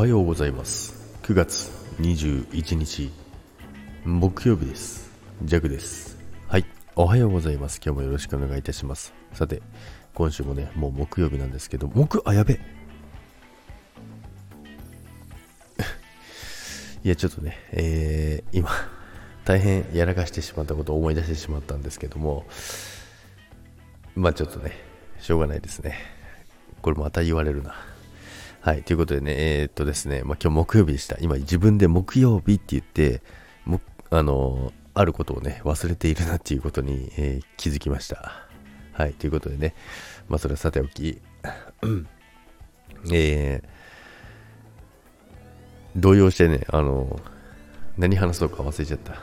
はようございます。9月21日木曜日です。ジャグです。はいおはようございます。今日もよろしくお願いいたします。さて今週もねもう木曜日なんですけど木あやべ。いやちょっとねえー、今大変やらかしてしまったことを思い出してしまったんですけどもまあちょっとねしょうがないですね。これまた言われるな。はい、ということでね、えー、っとですね、まあ、今日木曜日でした。今自分で木曜日って言って、もあのあることをね、忘れているなっていうことに、えー、気づきました。はい、ということでね、まあ、それはさておき、えー、動揺してね、あの何話そうか忘れちゃった。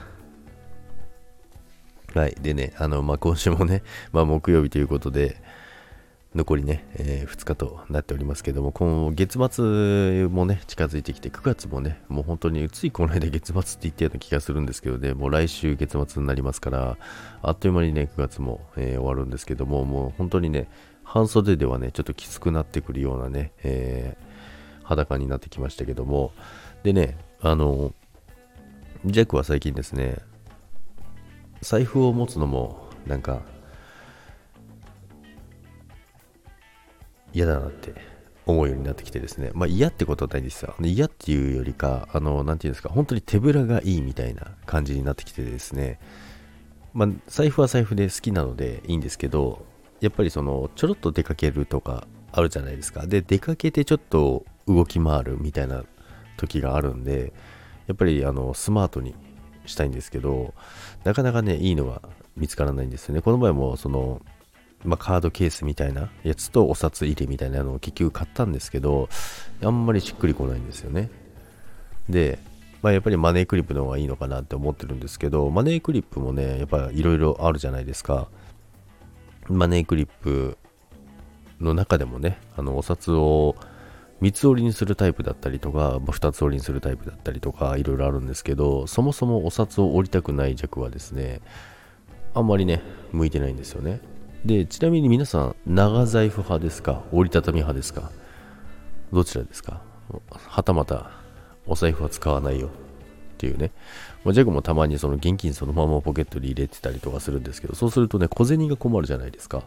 はい、でね、あの、まあ、今週もね、まあ、木曜日ということで、残りね、えー、2日となっておりますけども、今後月末もね、近づいてきて、9月もね、もう本当についこの間月末って言ったような気がするんですけどね、もう来週月末になりますから、あっという間にね、9月も、えー、終わるんですけども、もう本当にね、半袖ではね、ちょっときつくなってくるようなね、えー、裸になってきましたけども、でね、あの、ジャックは最近ですね、財布を持つのも、なんか、嫌だなって思うようになってきてですね、まあ嫌ってことはないですよ。嫌っていうよりか、あの、なんていうんですか、本当に手ぶらがいいみたいな感じになってきてですね、まあ財布は財布で好きなのでいいんですけど、やっぱりその、ちょろっと出かけるとかあるじゃないですか。で、出かけてちょっと動き回るみたいな時があるんで、やっぱりあの、スマートにしたいんですけど、なかなかね、いいのが見つからないんですよね。この前も、その、まあ、カードケースみたいなやつとお札入れみたいなのを結局買ったんですけど、あんまりしっくりこないんですよね。で、まあ、やっぱりマネークリップの方がいいのかなって思ってるんですけど、マネークリップもね、やっぱいろいろあるじゃないですか。マネークリップの中でもね、あのお札を三つ折りにするタイプだったりとか、まあ、二つ折りにするタイプだったりとか、いろいろあるんですけど、そもそもお札を折りたくない弱はですね、あんまりね、向いてないんですよね。で、ちなみに皆さん、長財布派ですか？折りたたみ派ですか？どちらですか？はたまた、お財布は使わないよっていうね。まあ、ジャグもたまにその現金そのままポケットに入れてたりとかするんですけど、そうするとね、小銭が困るじゃないですか。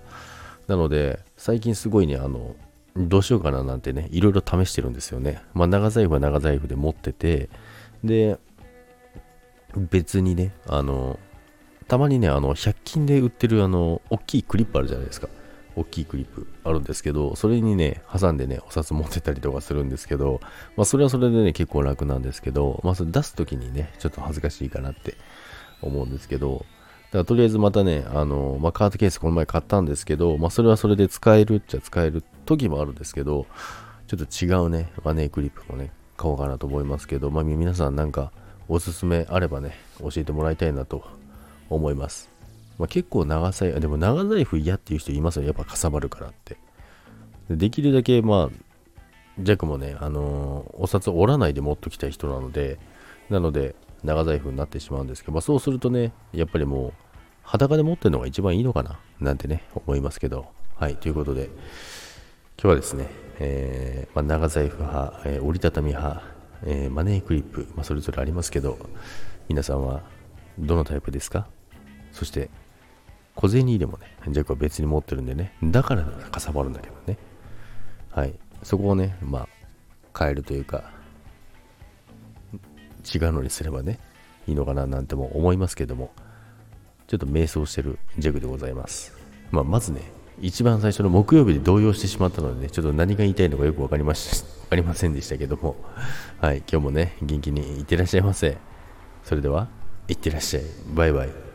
なので、最近すごいね、あの、どうしようかななんてね、いろいろ試してるんですよね。まあ、長財布は長財布で持ってて、で、別にね、あの、たまにね、あの、100均で売ってるあの、大きいクリップあるじゃないですか。大きいクリップあるんですけど、それにね、挟んでね、お札持ってたりとかするんですけど、まあ、それはそれでね、結構楽なんですけど、まあ、それ出すときにね、ちょっと恥ずかしいかなって思うんですけど、だからとりあえずまたね、あの、まあ、カードケースこの前買ったんですけど、まあ、それはそれで使えるっちゃ使える時もあるんですけど、ちょっと違うね、マネークリップもね、買おうかなと思いますけど、まあ、皆さんなんかおすすめあればね、教えてもらいたいなと思います。まあ、結構長財布、でも長財布嫌っていう人いますよ。やっぱかさばるからって。できるだけ、まあ、ジャックもね、あのー、お札折らないで持っときたい人なので、なので、長財布になってしまうんですけど、まあ、そうするとね、やっぱりもう、裸で持ってるのが一番いいのかな、なんてね、思いますけど。はい、ということで、今日はですね、えー、まあ、長財布派、えー、折りたたみ派、え、マネークリップ、まあ、それぞれありますけど、皆さんはどのタイプですか？そして、小銭入れもね、ジャックは別に持ってるんでね、だからかさばるんだけどね。はい。そこをね、まあ、変えるというか、違うのにすればね、いいのかななんても思いますけども、ちょっと迷走してるジャグでございます。まあ、まずね、一番最初の木曜日で動揺してしまったので、ね、ちょっと何が言いたいのかよく分かりまし、ありませんでしたけども、はい、今日もね、元気にいってらっしゃいませ。それでは、いってらっしゃい。バイバイ。